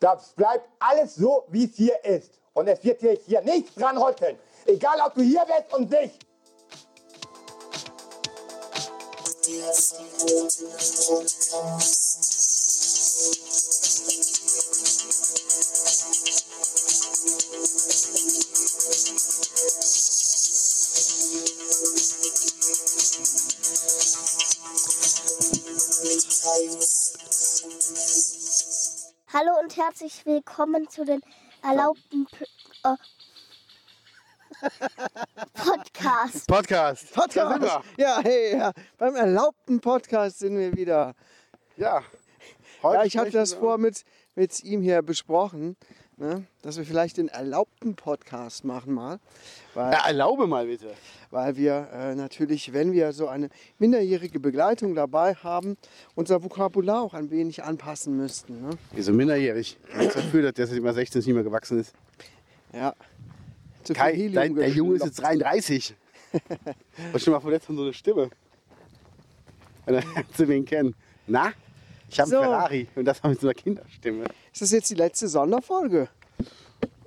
Das bleibt alles so, wie es hier ist. Und es wird hier, hier nichts dran rütteln. Egal, ob du hier bist und nicht. Hallo und herzlich willkommen zu den erlaubten P äh, Podcast. Podcast. Da sind Podcast. wir. Ja, hey, ja. beim erlaubten Podcast sind wir wieder. Ja. Heute Ja, ich sprechen das vor mit, mit ihm hier besprochen, ne, dass wir vielleicht den erlaubten Podcast machen mal. Weil, Ja, erlaube mal bitte. weil wir äh, natürlich, wenn wir so eine minderjährige Begleitung dabei haben, unser Vokabular auch ein wenig anpassen müssten. Ne? Wieso minderjährig? Ich dafür, dass der immer 16 nicht mehr gewachsen ist. Ja. Zu viel Kai, Helium dein, der Junge ist jetzt 33. Was schon mal verletzt von so einer Stimme. Wenn er zu wen kennen. Na? Ich habe So. einen Ferrari und das haben wir mit so einer Kinderstimme. Ist das jetzt die letzte Sonderfolge?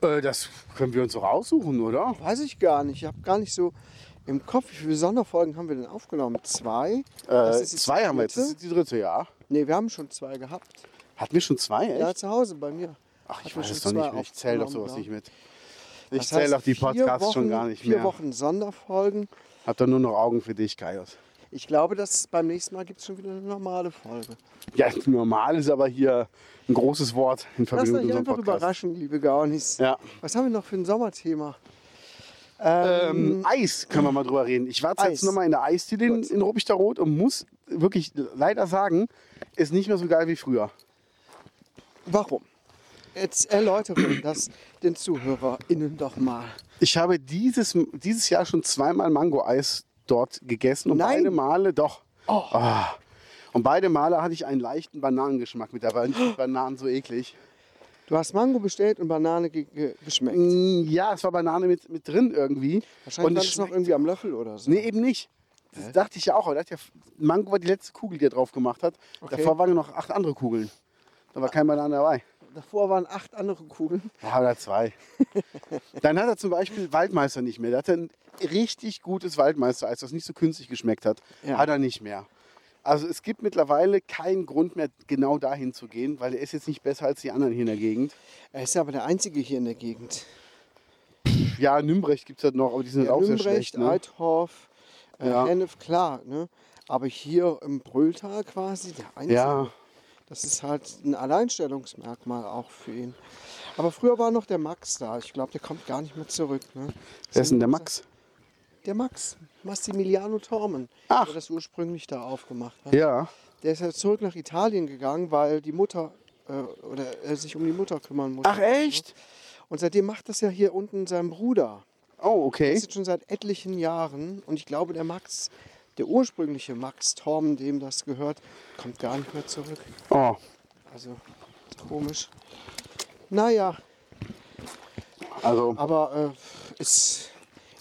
Äh, das können wir uns doch aussuchen, oder? Weiß ich gar nicht. Ich habe gar nicht so im Kopf, wie viele Sonderfolgen haben wir denn aufgenommen? Zwei? Äh, zwei die haben wir jetzt. Das ist die dritte, ja. Nee, wir haben schon zwei gehabt. Hatten wir schon zwei, echt? Ja, zu Hause bei mir. Ach, ich weiß es doch nicht mehr. Ich zähle doch sowas ja. nicht mit. Ich Das zähle heißt, doch die vier Podcasts Wochen, schon gar nicht vier mehr. Wochen Sonderfolgen. Hab doch nur noch Augen für dich, Kaios. Ich glaube, dass beim nächsten Mal gibt es schon wieder eine normale Folge. Ja, normal ist aber hier ein großes Wort in Verbindung euch mit unserem einfach Podcast. überraschen, liebe Gaunis. Ja. Was haben wir noch für ein Sommerthema? Ähm, Eis können wir mal drüber reden. Ich war jetzt, nochmal in der Eisdiele in, in Ruppichter Rot und muss wirklich leider sagen, ist nicht mehr so geil wie früher. Warum? Jetzt erläutere das den ZuhörerInnen doch mal. Ich habe dieses, dieses Jahr schon zweimal Mango-Eis dort gegessen und Nein. beide Male doch. Ah. Und beide Male hatte ich einen leichten Bananengeschmack mit dabei. Nicht Bananen so eklig. Du hast Mango bestellt und Banane ge ge geschmeckt. Mm, Ja, es war Banane mit, mit drin irgendwie. Wahrscheinlich und war es das noch irgendwie am Löffel oder so. Nee, eben nicht. Das dachte ich ja auch. aber dachte ja, Mango war die letzte Kugel, die er drauf gemacht hat. Okay. Davor waren noch acht andere Kugeln. Da war kein Banane dabei. Davor waren acht andere Kugeln. Ja, oder zwei. Dann hat er zum Beispiel Waldmeister nicht mehr. Der hatte ein richtig gutes Waldmeister-Eis, das nicht so künstlich geschmeckt hat. Ja. Hat er nicht mehr. Also es gibt mittlerweile keinen Grund mehr, genau dahin zu gehen, weil er ist jetzt nicht besser als die anderen hier in der Gegend. Er ist ja aber der Einzige hier in der Gegend. Ja, Nümbrecht gibt es halt noch, aber die sind Ja, auch sehr Nümbrecht, schlecht. Ne? Äh, Ja. Hennef, klar. Ne? Aber hier im Brülltal quasi, der Einzige. Ja, Das ist halt ein Alleinstellungsmerkmal auch für ihn. Aber früher war noch der Max da. Ich glaube, der kommt gar nicht mehr zurück. Ne? wer ist denn der Max? Der Max, Massimiliano Tormen, Ach. der das ursprünglich da aufgemacht hat. Ja. Der ist ja zurück nach Italien gegangen, weil die Mutter äh, oder er sich um die Mutter kümmern musste. Ach echt? Und seitdem macht das ja hier unten sein Bruder. Oh, Das okay. ist jetzt schon seit etlichen Jahren. Und ich glaube, der Max, der ursprüngliche Max Torm, dem das gehört, kommt gar nicht mehr zurück. Oh, Also komisch. Naja, also aber äh, ist,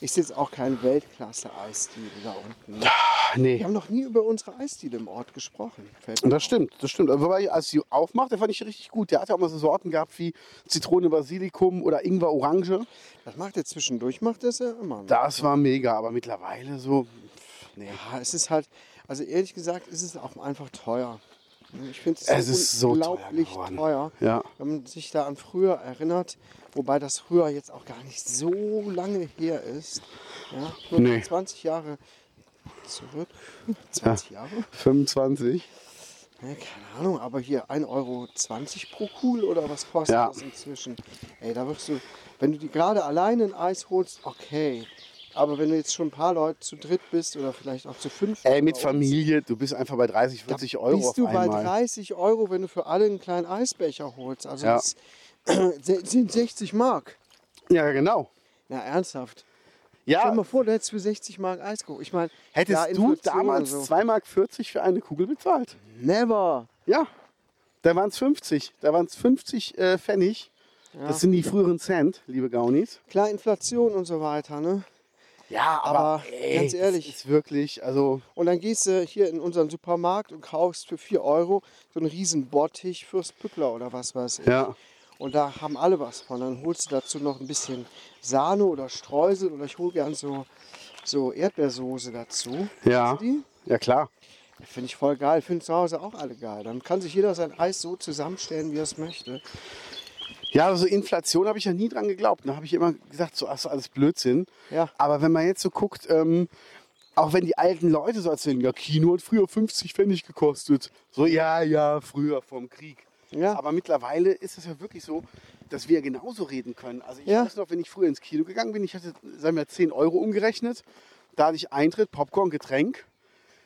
ist jetzt auch kein Weltklasse-Eisdiele da unten. Ne? Wir nee. haben noch nie über unsere Eisdiele im Ort gesprochen. Das auf. stimmt, das stimmt. Aber wobei, als sie aufmacht, der fand ich richtig gut. Der hat ja auch mal so Sorten gehabt wie Zitrone, Basilikum oder Ingwer, Orange. Das macht er zwischendurch, macht er es ja immer. Ne? Das war mega, aber mittlerweile so. Ja, es ist halt, also ehrlich gesagt, ist es auch einfach teuer. Ich finde Es ist so teuer unglaublich geworden. teuer. Ja. Wenn man sich da an früher erinnert, wobei das früher jetzt auch gar nicht so lange her ist. Ja, nur Nee. 20 Jahre zurück. 20 Jahre? 25. Ja, keine Ahnung, aber hier 1,20 Euro pro Kugel oder was kostet Ja. das inzwischen? Ey, da wirst du, wenn du die gerade alleine ein Eis holst, okay. Aber wenn du jetzt schon ein paar Leute zu dritt bist oder vielleicht auch zu fünf. Ey, mit Familie, du bist einfach bei 30, da 40 Euro bist du bei einmal. 30 Euro, wenn du für alle einen kleinen Eisbecher holst. Also Ja. das sind 60 Mark. Ja, genau. Na, ernsthaft. Stell dir Ja, mal vor, du hättest für 60 Mark Eis geholt. Ich meine, hättest ja, du damals so. 2,40 Mark für eine Kugel bezahlt? Never. Ja, da waren es 50. Da waren es 50 äh, Pfennig. Das sind die früheren Cent, liebe Gaunis. Klar, Inflation und so weiter, ne? Ja, aber ganz ehrlich. Ist wirklich, also Und dann gehst du hier in unseren Supermarkt und kaufst für 4 Euro so einen riesen Bottich fürs Pückler oder was weiß ich. ja. Und da haben alle was von. Dann holst du dazu noch ein bisschen Sahne oder Streusel oder ich hole gern so, so Erdbeersoße dazu. Ja. Die? Ja, klar. Finde ich voll geil. Finden zu Hause auch alle geil. Dann kann sich jeder sein Eis so zusammenstellen, wie er es möchte. Ja, also Inflation habe ich ja nie dran geglaubt. Da habe ich immer gesagt, so, ach, so alles Blödsinn. Ja. Aber wenn man jetzt so guckt, ähm, auch wenn die alten Leute so erzählen, ja, Kino hat früher 50 Pfennig gekostet. So, ja, ja, früher vom Krieg. Ja. Aber mittlerweile ist es ja wirklich so, dass wir genauso reden können. Also ich Ja. weiß noch, wenn ich früher ins Kino gegangen bin, ich hatte, sagen wir, 10 Euro umgerechnet. Da hatte ich Eintritt, Popcorn, Getränk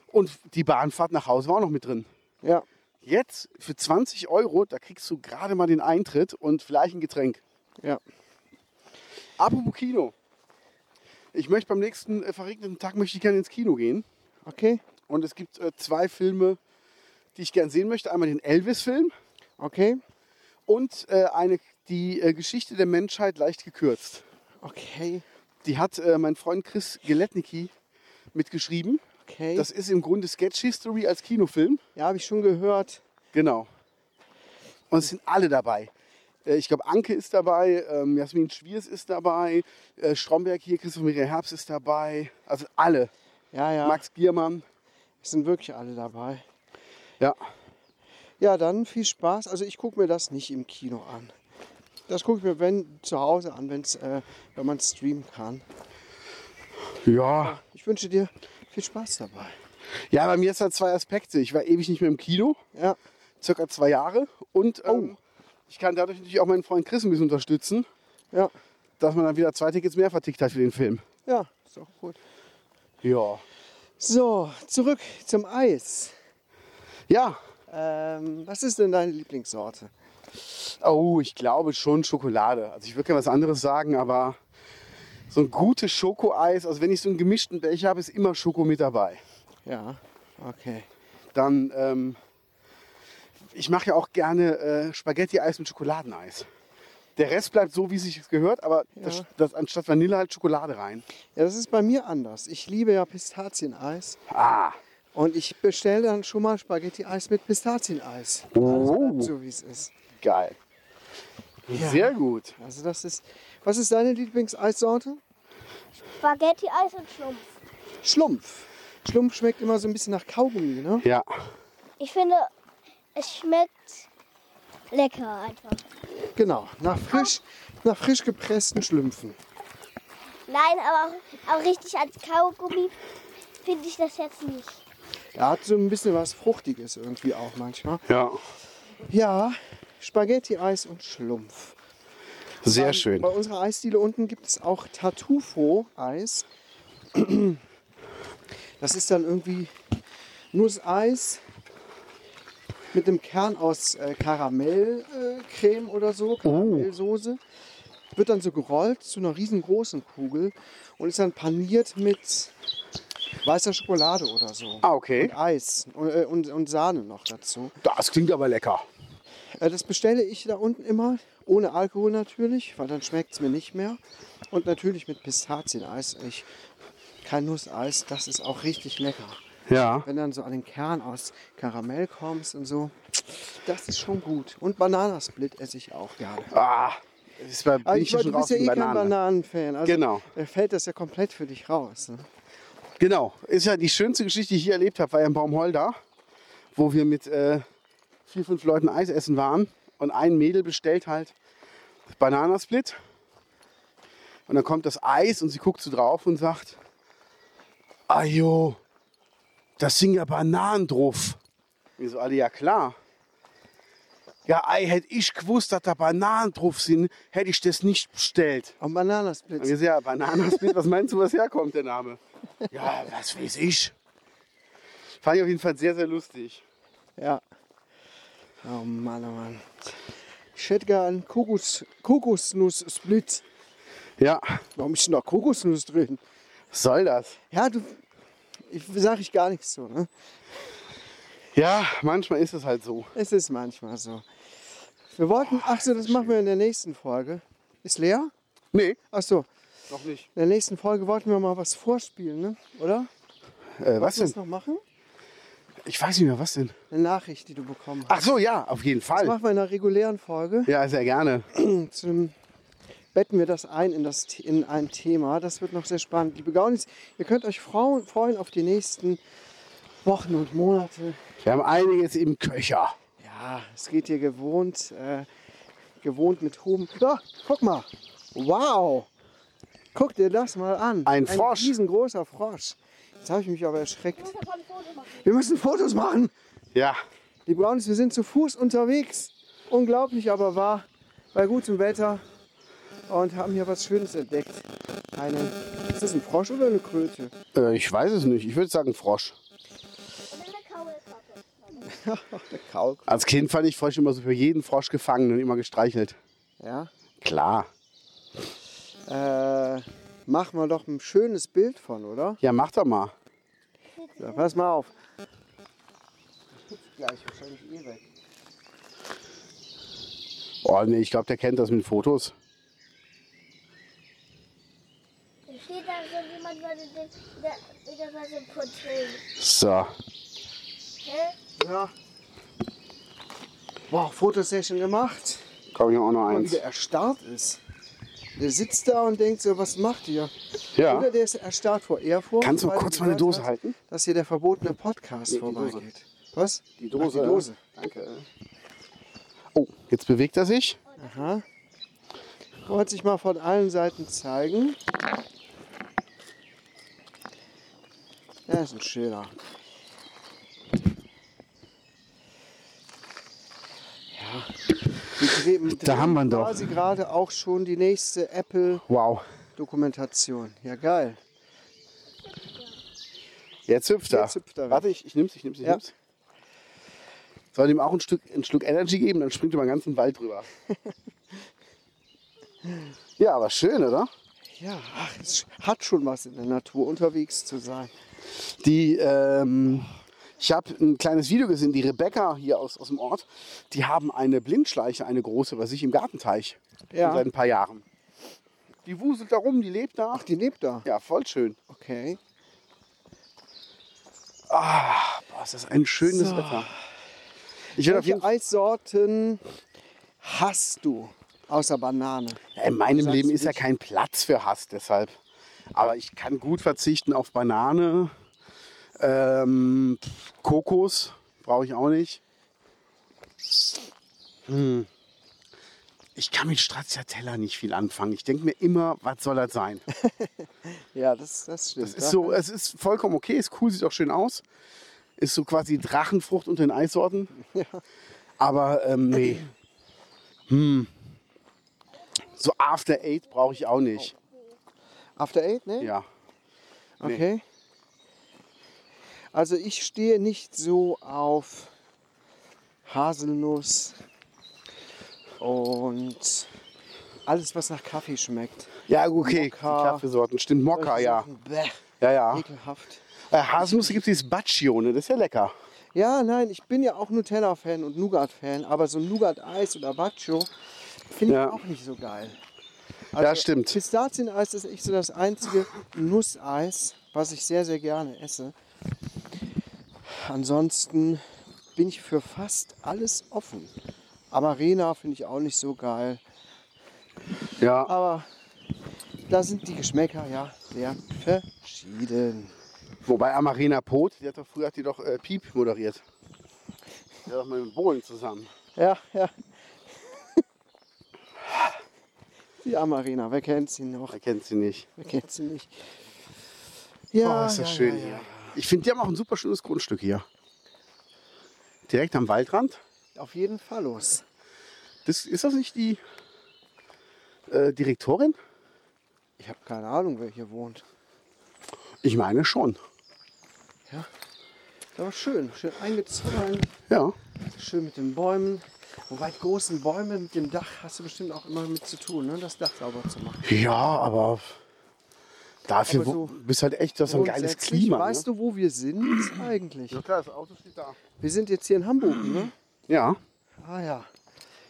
und die Bahnfahrt nach Hause war auch noch mit drin. Ja. Jetzt für 20 Euro, da kriegst du gerade mal den Eintritt und vielleicht ein Getränk. Ja. Apropos Kino. Ich möchte beim nächsten äh, verregneten Tag möchte ich gerne ins Kino gehen. Okay. Und es gibt äh, zwei Filme, die ich gerne sehen möchte. Einmal den Elvis-Film Okay. und äh, eine, die äh, Geschichte der Menschheit leicht gekürzt. Okay. Die hat äh, mein Freund Chris Geletnicki mitgeschrieben. Okay. Das ist im Grunde Sketch History als Kinofilm. ja, habe ich schon gehört. Genau. Und es sind alle dabei. Äh, Ich glaube, Anke ist dabei, ähm, Jasmin Schwiers ist dabei, äh, Stromberg hier, Christoph Maria Herbst ist dabei. Also alle. Ja, ja. Max Giermann. Es sind wirklich alle dabei. Ja. Ja, dann viel Spaß. Also ich gucke mir das nicht im Kino an. Das gucke ich mir wenn, zu Hause an, wenn's, äh, wenn man streamen kann. Ja. Ich wünsche dir viel Spaß dabei. Ja, bei mir ist halt zwei Aspekte. Ich war ewig nicht mehr im Kino, Ja, circa zwei Jahre. Und ähm, ich kann dadurch natürlich auch meinen Freund Chris ein bisschen unterstützen, ja, dass man dann wieder zwei Tickets mehr vertickt hat für den Film. ja, ist auch gut. Ja. So, zurück zum Eis. Ja. Ähm, was ist denn deine Lieblingssorte? Oh, ich glaube schon Schokolade. Also ich würde gerne was anderes sagen, aber so ein gutes Schokoeis, also wenn ich so einen gemischten Becher habe, ist immer Schoko mit dabei. Ja, okay. Dann, ähm, ich mache ja auch gerne äh, Spaghetti-Eis mit Schokoladeneis. Der Rest bleibt so, wie sich es gehört, aber das, Ja. das, anstatt Vanille halt Schokolade rein. Ja, das ist bei mir anders. Ich liebe ja Pistazieneis. Ah. Und ich bestelle dann schon mal Spaghetti-Eis mit Pistazieneis. Oh. So wie es ist. Geil. Ja. Sehr gut. Also das ist. Was ist deine Lieblingseissorte? Spaghetti-Eis und Schlumpf. Schlumpf. Schlumpf schmeckt immer so ein bisschen nach Kaugummi, ne? Ja. Ich finde, es schmeckt lecker einfach. Genau. Nach frisch, nach frisch gepressten Schlümpfen. Nein, aber auch, auch richtig als Kaugummi finde ich das jetzt nicht. Er hat so ein bisschen was Fruchtiges irgendwie auch manchmal. Ja. Ja, Spaghetti-Eis und Schlumpf. Sehr Bei- schön. Bei unserer Eisdiele unten gibt es auch Tartufo-Eis. Das ist dann irgendwie Nusseis mit einem Kern aus äh, Karamellcreme oder so, Karamellsoße. Wird dann so gerollt zu einer riesengroßen Kugel und ist dann paniert mit weißer Schokolade oder so. Ah, okay. Und Eis und, äh, und, und Sahne noch dazu. Das klingt aber lecker. Äh, Das bestelle ich da unten immer, ohne Alkohol natürlich, weil dann schmeckt es mir nicht mehr. Und natürlich mit Pistazieneis. Ich, kein Nusseis, das ist auch richtig lecker. Ja. Wenn dann so an den Kern aus Karamell kommst und so, das ist schon gut. Und Bananasplit esse ich auch gerne. Ah. Das Aber bin ich, ich schon du bist ja eh kein Banane. Bananenfan. Also Genau. fällt das ja komplett für dich raus. Ne? Genau. Ist ja die schönste Geschichte, die ich hier erlebt habe, war ja in Baumholder, wo wir mit äh, vier, fünf Leuten Eis essen waren. Und ein Mädel bestellt halt Bananasplit. Und dann kommt das Eis und sie guckt so drauf und sagt, Ajo, das sind ja Bananen drauf. Wir so alle, ja klar. Ja, ei, hätte ich gewusst, dass da Bananen drauf sind, hätte ich das nicht bestellt. Und Bananasplit. Wir sind ja Bananasplit, was meinst du, was herkommt, der Name? Ja, was weiß ich. Fand ich auf jeden Fall sehr, sehr lustig. Ja. Oh Mann, oh Mann. Ich hätte gern Kokos, Kokosnuss-Split. Ja, Warum ist denn da Kokosnuss drin? was soll das? Ja, du, ich sage ich gar nichts so. Ne? Ja, manchmal ist es halt so. Es ist manchmal so. Wir wollten, ach so, das machen wir in der nächsten Folge. Ist leer? Nee, Ach so, noch nicht. in der nächsten Folge wollten wir mal was vorspielen, ne? oder? Äh, was Wollten wir das denn? noch machen? Ich weiß nicht mehr, was denn? Eine Nachricht, die du bekommen hast. Ach so, ja, auf jeden Das Fall. machen wir in einer regulären Folge. Ja, sehr gerne. Zum, betten wir das ein in, das, in ein Thema. Das wird noch sehr spannend. Liebe Gaunis, ihr könnt euch frauen, freuen auf die nächsten Wochen und Monate. Wir haben einiges im Köcher. Ja, es geht hier gewohnt, äh, gewohnt mit Huben. Ja, guck mal. Wow. Guck dir das mal an. Ein Frosch. Ein riesengroßer Frosch. Jetzt habe ich mich aber erschreckt. Wir müssen Fotos machen. Ja, Liebe Brownies, wir sind zu Fuß unterwegs. Unglaublich, aber wahr. Bei gutem Wetter. Und haben hier was Schönes entdeckt. Eine, ist das ein Frosch oder eine Kröte? äh, ich weiß es nicht. Ich würde sagen Frosch. Als Kind fand ich Frosch immer so für jeden Frosch gefangen und immer gestreichelt. Ja. Klar. Äh, machen wir doch ein schönes Bild von, oder? Ja, mach doch mal. Ja, pass mal auf. Gleich wahrscheinlich eh weg. Oh nee, ich glaube, der kennt das mit Fotos. Da steht da so jemand, wieder, wieder mal so ein Porträt. So. Hä? Ja. Wow, Fotosession gemacht. Komm ich auch noch Mal eins. wieder erstarrt ist. Der sitzt da und denkt so, was macht ihr? Ja. Oder der ist erstarrt vor Ehrfurcht. Kannst du kurz meine Dose hat, halten? Dass hier der verbotene Podcast Nee, Dose. vorbeigeht. Was? Die Ach, die Dose. Danke. Oh, jetzt bewegt er sich. Aha. Wollte sich mal von allen Seiten zeigen. Ja, ist ein schöner. Ja. Wir drehen, Da haben wir ihn doch. quasi gerade auch schon die nächste Wow. Apple-Dokumentation. Ja, geil. Jetzt hüpft er. Jetzt hüpft er. Warte, ich, ich nimm's, ich nimm's, ich Ja. nimm's. Soll ihm auch ein Stück, ein Stück Energy geben, dann springt er mal ganz im Wald drüber. ja, aber schön, oder? Ja, ach, es hat schon was in der Natur, unterwegs zu sein. Die, ähm, ich habe ein kleines Video gesehen, die Rebecca hier aus, aus dem Ort, die haben eine Blindschleiche, eine große, bei sich im Gartenteich. Ja. Seit ein paar Jahren. Die wuselt da rum, die lebt da. Ach, die lebt da. Ja, voll schön. Okay. Boah, ist das ein schönes So. Wetter. Ich werde auf jeden Welche Eissorten hast du außer Banane? Ja, in meinem Leben ist ja kein Platz für Hass, deshalb. Aber ich kann gut verzichten auf Banane. Ähm, Kokos brauche ich auch nicht. Hm. Ich kann mit Stracciatella nicht viel anfangen. Ich denke mir immer, was soll das sein? Ja, das, das stimmt. Das ist so, es ist vollkommen okay, ist cool, sieht auch schön aus. Ist so quasi Drachenfrucht unter den Eissorten. Aber ähm, nee. Hm. So After Eight brauche ich auch nicht. After Eight, ne? Ja. nee. Also ich stehe nicht so auf Haselnuss und alles, was nach Kaffee schmeckt. Ja, okay, Mokka. die Kaffeesorten. Stimmt, Mokka, ja. Bäh, Ja, ja. ekelhaft. Äh, Haselnuss gibt es dieses Baccio, ne? Das ist ja lecker. Ja, nein, ich bin ja auch Nutella-Fan und Nougat-Fan, aber so Nougat-Eis oder Baccio finde ich Ja. auch nicht so geil. Ja, stimmt. Pistazieneis ist echt so das einzige Nusseis, was ich sehr, sehr gerne esse. Ansonsten bin ich für fast alles offen. Amarena finde ich auch nicht so geil. Ja. Aber da sind die Geschmäcker ja sehr verschieden. Wobei Amarena Pot, die hat doch früher hat die doch äh, Piep moderiert. Die hat doch mal mit Bohlen zusammen. Ja, ja. Die Amarena, wer kennt sie noch? Wer kennt sie nicht? Wer kennt sie nicht? Ja, oh, ist das ja, schön ja, hier. Ja. Ich finde, die haben auch ein super schönes Grundstück hier. Direkt am Waldrand. Auf jeden Fall los. Das, ist das nicht die äh, Direktorin? Ich habe keine Ahnung, wer hier wohnt. Ich meine schon. Aber schön, schön eingezogen, Ja. schön mit den Bäumen. Wobei großen Bäume mit dem Dach hast du bestimmt auch immer mit zu tun, ne? das Dach sauber zu machen. Ja, aber dafür so bist halt echt, das ist ein geiles Klima. Weißt ne? du, wo wir sind eigentlich? Ja klar, das Auto steht da. Wir sind jetzt hier in Hamburg, ne? Ja. Ah ja.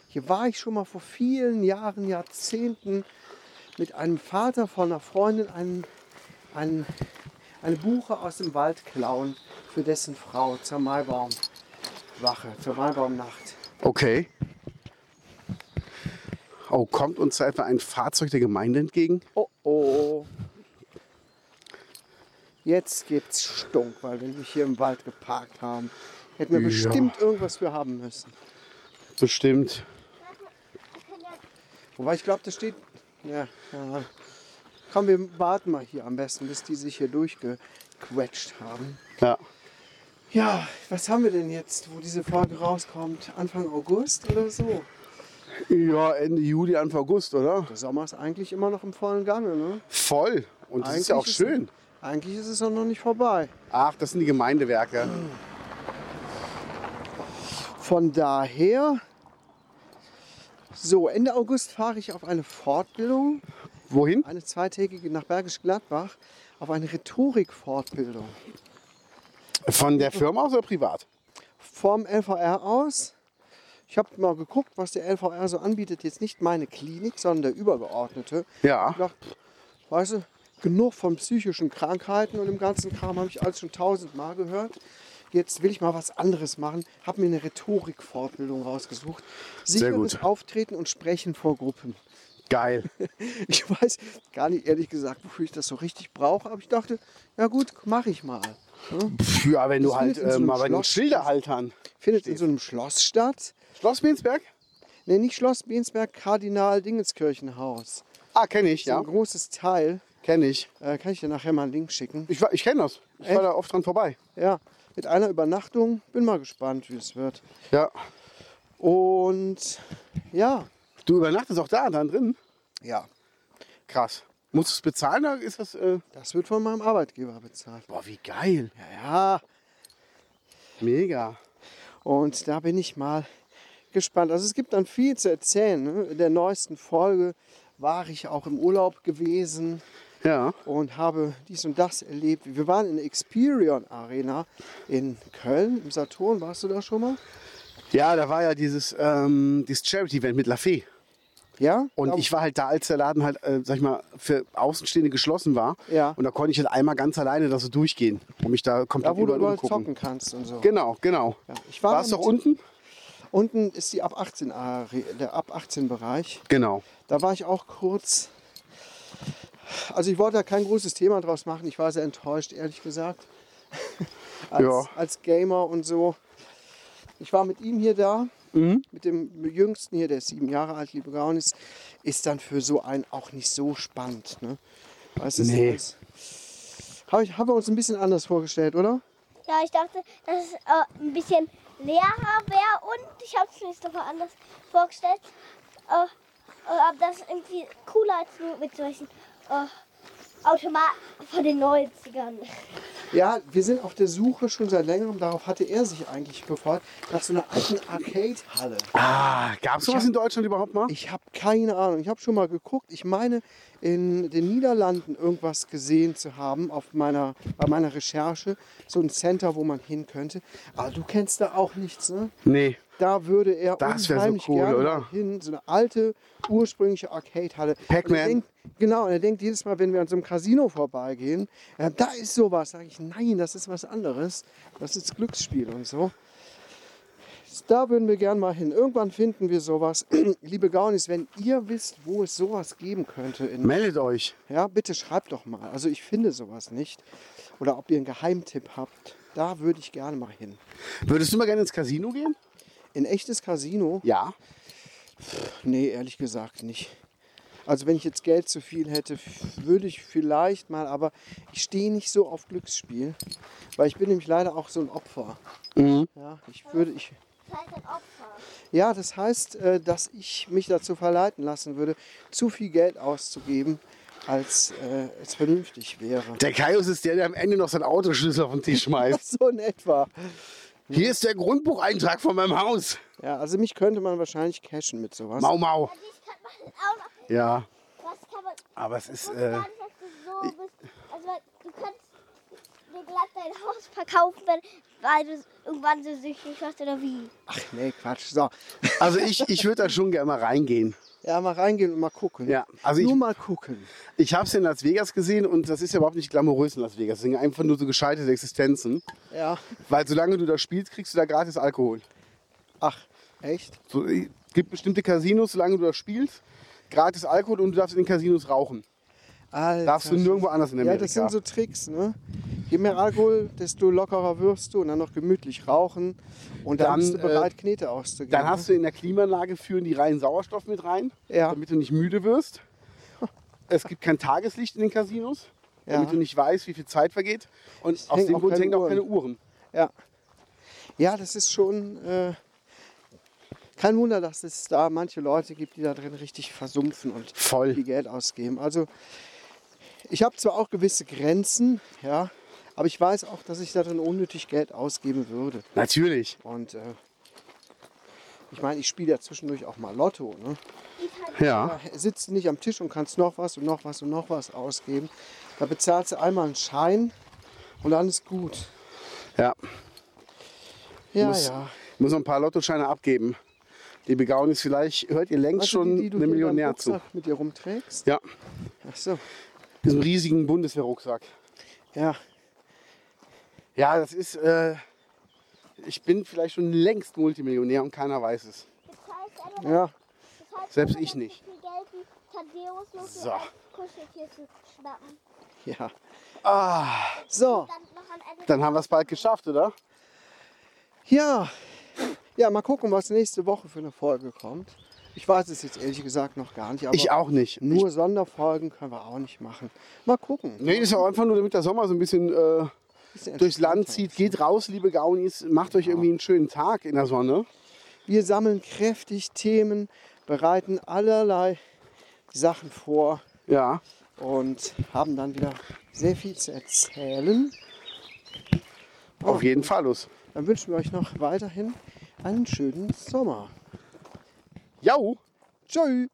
Hier war ich schon mal vor vielen Jahren, Jahrzehnten mit einem Vater von einer Freundin einen, einen, eine Buche aus dem Wald klauen für dessen Frau zur Maibaumwache, zur Maibaumnacht. Okay. Oh, kommt uns da etwa ein Fahrzeug der Gemeinde entgegen? Oh oh. Jetzt gibt's Stunk, weil wir nicht hier im Wald geparkt haben. Hätten wir Ja. bestimmt irgendwas für haben müssen. Bestimmt. Wobei ich glaube, das steht. Ja, ja. Komm, wir warten mal hier am besten, bis die sich hier durchgequetscht haben. Ja. Ja, was haben wir denn jetzt, wo diese Folge rauskommt? Anfang August oder so? Ja, Ende Juli, Anfang August, oder? Der Sommer ist eigentlich immer noch im vollen Gange, ne? Voll. Und das ist ja auch Eigentlich schön. Eigentlich ist es auch noch nicht vorbei. Ach, das sind die Gemeindewerke. Von daher, so Ende August fahre ich auf eine Fortbildung, Wohin? eine zweitägige nach Bergisch Gladbach, auf eine Rhetorik-Fortbildung. Von der Firma aus oder privat? Vom LVR aus. Ich habe mal geguckt, was der LVR so anbietet. Jetzt nicht meine Klinik, sondern der übergeordnete. Ja. Ich dachte, weißt du, genug von psychischen Krankheiten und dem ganzen Kram habe ich alles schon tausendmal gehört. Jetzt will ich mal was anderes machen. Habe mir eine Rhetorik-Fortbildung rausgesucht. Sicheres. Auftreten und Sprechen vor Gruppen. Geil. Ich weiß gar nicht ehrlich gesagt, wofür ich das so richtig brauche, aber ich dachte, ja gut, mache ich mal. Pff, Ja, wenn du Das halt in so äh, mal bei den Schilderhaltern. Findet in so einem Schloss statt. Schloss Biensberg? Ne, nicht Schloss Bensberg, Kardinal Dingenskirchenhaus. Ah, kenne ich, So ja. ein großes Teil. Kenne ich. Äh, kann ich dir nachher mal einen Link schicken. Ich, war- ich kenne das. Ich Echt? war da oft dran vorbei. Ja, mit einer Übernachtung. Bin mal gespannt, wie es wird. Ja. Und ja, Du übernachtest auch da, dann drin? ja, Krass. Musst du es bezahlen oder ist das. Äh... das wird von meinem Arbeitgeber bezahlt. Boah, wie geil. Ja, Mega. und da bin ich mal gespannt. Also es gibt dann viel zu erzählen. Ne? In der neuesten Folge war ich auch im Urlaub gewesen Ja. und habe dies und das erlebt. Wir waren in der Experion Arena in Köln, im Saturn. Warst du da schon mal? Ja, da war ja dieses, ähm, dieses Charity-Event mit Lafay. Ja? Und ich war halt da, als der Laden halt, äh, sag ich mal, für Außenstehende geschlossen war. Ja. Und da konnte ich halt einmal ganz alleine da so durchgehen und mich da komplett da, wo du überall überall umgucken. zocken kannst und so. Genau, genau. Ja, ich war Warst du mit- unten? Unten ist die ab 18 Are- der ab 18 Bereich. Genau. Da war ich auch kurz. Also ich wollte da kein großes Thema draus machen. Ich war sehr enttäuscht, ehrlich gesagt. als, Ja. als Gamer und so. Ich war mit ihm hier da, Mhm. mit dem Jüngsten hier, der ist sieben Jahre alt, liebe Gaunis, ist dann für so einen auch nicht so spannend. Ne? Weißt du, es Nee. ist- Habe ich, haben wir uns ein bisschen anders vorgestellt, oder? Ja, ich dachte, dass es äh, ein bisschen leerer wäre und ich habe es mir doch mal anders vorgestellt. Äh, äh, aber das ist irgendwie cooler als nur mit solchen äh, Automaten von den 90ern. Ja, wir sind auf der Suche schon seit längerem, darauf hatte er sich eigentlich gefreut, nach so einer alten Arcade-Halle. Ah, gab es sowas hab- in Deutschland überhaupt mal? Ich habe keine Ahnung. Ich habe schon mal geguckt. Ich meine, in den Niederlanden irgendwas gesehen zu haben auf meiner, bei meiner Recherche. So ein Center, wo man hin könnte. Aber du kennst da auch nichts, ne? Nee. Da würde er Das wär so unheimlich cool, gerne oder? hin. So eine alte, ursprüngliche Arcade-Halle. Pac-Man. Genau, und er denkt jedes Mal, wenn wir an so einem Casino vorbeigehen, ja, da ist sowas. Sage ich, nein, das ist was anderes. Das ist Glücksspiel und so. Da würden wir gern mal hin. Irgendwann finden wir sowas. Liebe Gaunis, wenn ihr wisst, wo es sowas geben könnte, in, Meldet euch. ja, bitte schreibt doch mal. Also ich finde sowas nicht. Oder ob ihr einen Geheimtipp habt. Da würde ich gerne mal hin. Würdest du mal gerne ins Casino gehen? In echtes Casino? Ja. Nee, ehrlich gesagt nicht. Also wenn ich jetzt Geld zu viel hätte, würde ich vielleicht mal, aber ich stehe nicht so auf Glücksspiel, weil ich bin nämlich leider auch so ein Opfer. Mhm. Ja, ich würde, ich, Das heißt ein Opfer. ja, das heißt, äh, dass ich mich dazu verleiten lassen würde, zu viel Geld auszugeben, als äh, es vernünftig wäre. Der Kaius ist der, der am Ende noch seinen Autoschlüssel auf den Tisch schmeißt. So in etwa. Hier ist der Grundbucheintrag von meinem Haus. Ja, also mich könnte man wahrscheinlich cashen mit sowas. Mau Mau. Ja, Was kann man. aber es ist. Äh, so bist. Also, du kannst dir glatt dein Haus verkaufen, wenn, weil du irgendwann so süchtig wirst oder wie. Ach nee, Quatsch. So. also ich, ich würde da schon gerne mal reingehen. Ja, mal reingehen und mal gucken. Ja, also Nur ich- mal gucken. Ich habe es in Las Vegas gesehen und das ist ja überhaupt nicht glamourös in Las Vegas. Das sind einfach nur so gescheiterte Existenzen. Ja. Weil solange du da spielst, kriegst du da gratis Alkohol. Ach, echt? So, es gibt bestimmte Casinos, solange du da spielst, gratis Alkohol und du darfst in den Casinos rauchen. Alter. Darfst du nirgendwo anders in Ja, Amerika. das sind so Tricks, ne? Je mehr Alkohol, desto lockerer wirst du und dann noch gemütlich rauchen und dann, Dann, bist du äh, bereit, Knete auszugeben. Dann hast du in der Klimaanlage führen die reinen Sauerstoff mit rein, Ja. damit du nicht müde wirst. Es gibt kein Tageslicht in den Casinos, damit Ja. du nicht weißt, wie viel Zeit vergeht. Und aus hängen dem Grund hängen auch keine Uhren. Ja. Ja, das ist schon äh, kein Wunder, dass es da manche Leute gibt, die da drin richtig versumpfen und Voll. viel Geld ausgeben. Also ich habe zwar auch gewisse Grenzen, ja, aber ich weiß auch, dass ich da drin unnötig Geld ausgeben würde. Natürlich. Und äh, ich meine, ich spiele ja zwischendurch auch mal Lotto. Ne? Ja. Da sitzt nicht am Tisch und kannst noch was und noch was und noch was ausgeben. Da bezahlst du einmal einen Schein und dann ist gut. Ja. Ja, muss, ja. muss noch ein paar Lottoscheine abgeben. Die Begaunis, vielleicht hört ihr längst Weißt schon die, die du eine Millionär zu. Rucksack mit dir rumträgst? Ja, Ach so. diesem riesigen Bundeswehrrucksack. Ja. Ja, das ist. Äh, ich bin vielleicht schon längst Multimillionär und keiner weiß es. Das heißt aber, Ja. das heißt Selbst aber, ich nicht. So. Ja. Ah, So. Dann haben wir es bald geschafft, oder? Ja. Ja, mal gucken, was nächste Woche für eine Folge kommt. Ich weiß es jetzt ehrlich gesagt noch gar nicht. Aber Ich auch nicht. Nur Sonderfolgen können wir auch nicht machen. Mal gucken. Nee, das ist auch einfach nur, damit der Sommer so ein bisschen äh, Bisschen durchs Land zieht. Geht raus, liebe Gaunis, macht euch irgendwie einen schönen Tag in der Sonne. Wir sammeln kräftig Themen, bereiten allerlei Sachen vor Ja. und haben dann wieder sehr viel zu erzählen. Auf jeden Fall los. Dann wünschen wir euch noch weiterhin einen schönen Sommer. Jau! Tschüss.